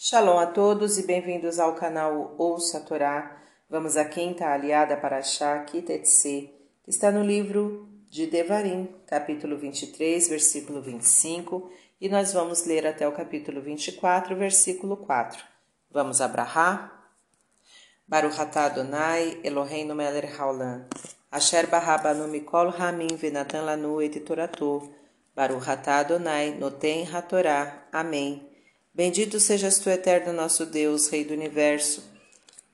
Shalom a todos e bem-vindos ao canal Ouça a Torá. Vamos à quinta aliada para Shá Kitetse, que está no livro de Devarim, capítulo 23, versículo 25, e nós vamos ler até o capítulo 24, versículo 4. Vamos abrahar? Baruch atah Adonai, Eloheinu melech haolam, asher barabanu mikol hamim venatan lanu et toratou, Baruch atah Adonai, noten hatorá. Amém. Bendito sejas tu, eterno nosso Deus, Rei do universo,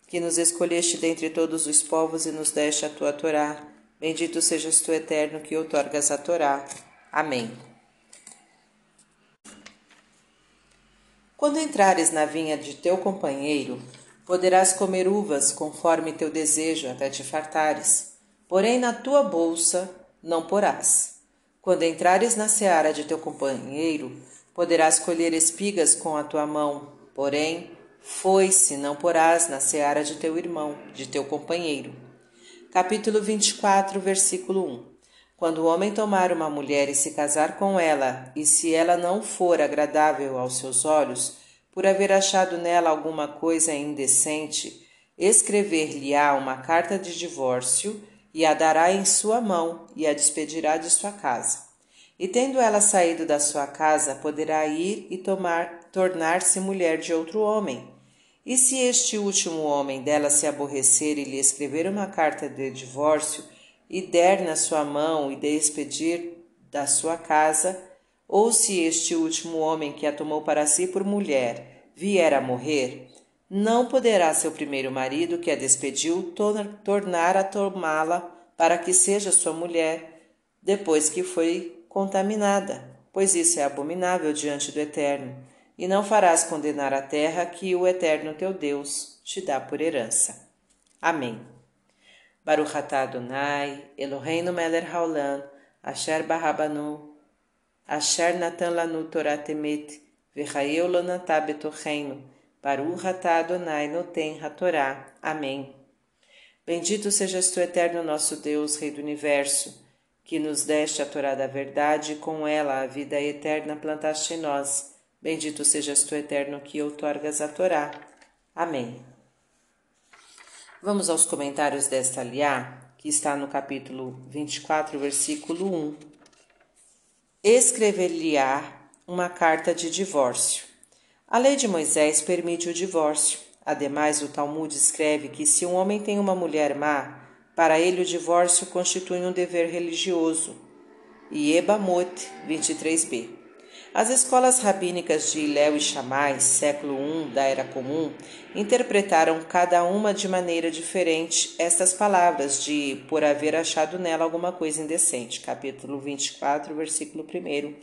que nos escolheste dentre todos os povos e nos deste a tua Torá. Bendito sejas tu, eterno, que outorgas a Torá. Amém. Quando entrares na vinha de teu companheiro, poderás comer uvas conforme teu desejo até te fartares, porém na tua bolsa não porás. Quando entrares na seara de teu companheiro, Poderás colher espigas com a tua mão, porém, foi-se não porás na seara de teu irmão, de teu companheiro. Capítulo 24, versículo 1 Quando o homem tomar uma mulher e se casar com ela, e se ela não for agradável aos seus olhos, por haver achado nela alguma coisa indecente, escrever-lhe-á uma carta de divórcio e a dará em sua mão e a despedirá de sua casa. E tendo ela saído da sua casa, poderá ir e tomar tornar-se mulher de outro homem. E se este último homem dela se aborrecer e lhe escrever uma carta de divórcio, e der na sua mão e despedir da sua casa, ou se este último homem que a tomou para si por mulher vier a morrer, não poderá seu primeiro marido que a despediu tornar a tomá-la para que seja sua mulher, depois que foi contaminada, pois isso é abominável diante do Eterno, e não farás condenar a terra que o Eterno teu Deus te dá por herança. Amém. Baruch atah Adonai, Eloheinu melech haolam, asher barabanu, asher natan lanu Torah temet, v'chayeu lo natah betocheinu, Adonai noten hatorá. Amém. Bendito sejas tu, Eterno nosso Deus, Rei do Universo, que nos deste a Torá da verdade e com ela a vida eterna plantaste em nós. Bendito sejas tu, eterno, que outorgas a Torá. Amém. Vamos aos comentários desta aliá, que está no capítulo 24, versículo 1. Escrever-lhe-á uma carta de divórcio. A lei de Moisés permite o divórcio. Ademais, o Talmud escreve que se um homem tem uma mulher má, para ele, o divórcio constitui um dever religioso. Iebamot 23b. As escolas rabínicas de Iléu e Shammai, século I da Era Comum, interpretaram cada uma de maneira diferente estas palavras de por haver achado nela alguma coisa indecente, capítulo 24, versículo 1,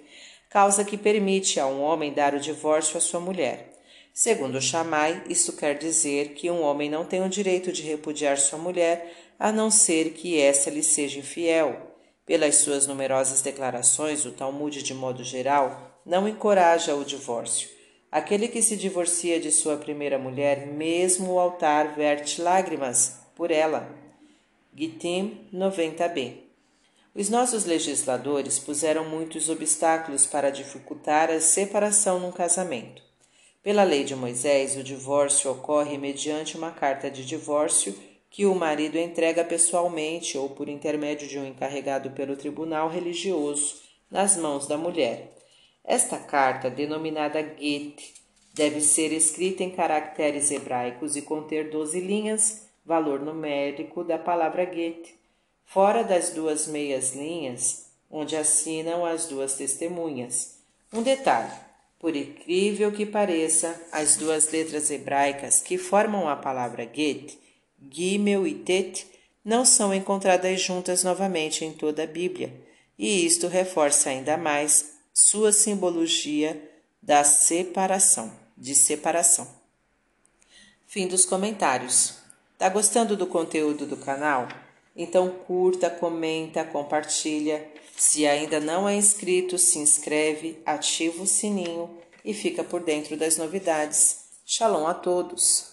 causa que permite a um homem dar o divórcio à sua mulher. Segundo Shammai, isso quer dizer que um homem não tem o direito de repudiar sua mulher a não ser que essa lhe seja infiel. Pelas suas numerosas declarações, o Talmud, de modo geral, não encoraja o divórcio. Aquele que se divorcia de sua primeira mulher, mesmo o altar verte lágrimas por ela. Gitim 90b. Os nossos legisladores puseram muitos obstáculos para dificultar a separação num casamento. Pela lei de Moisés, o divórcio ocorre mediante uma carta de divórcio que o marido entrega pessoalmente ou por intermédio de um encarregado pelo tribunal religioso nas mãos da mulher. Esta carta, denominada Get, deve ser escrita em caracteres hebraicos e conter doze linhas, valor numérico da palavra Get, fora das duas meias linhas, onde assinam as duas testemunhas. Um detalhe: por incrível que pareça, as duas letras hebraicas que formam a palavra Get Gimel e Tet não são encontradas juntas novamente em toda a Bíblia, e isto reforça ainda mais sua simbologia da separação, de separação. Fim dos comentários. Tá gostando do conteúdo do canal? Então curta, comenta, compartilha. Se ainda não é inscrito, se inscreve, ativa o sininho e fica por dentro das novidades. Shalom a todos!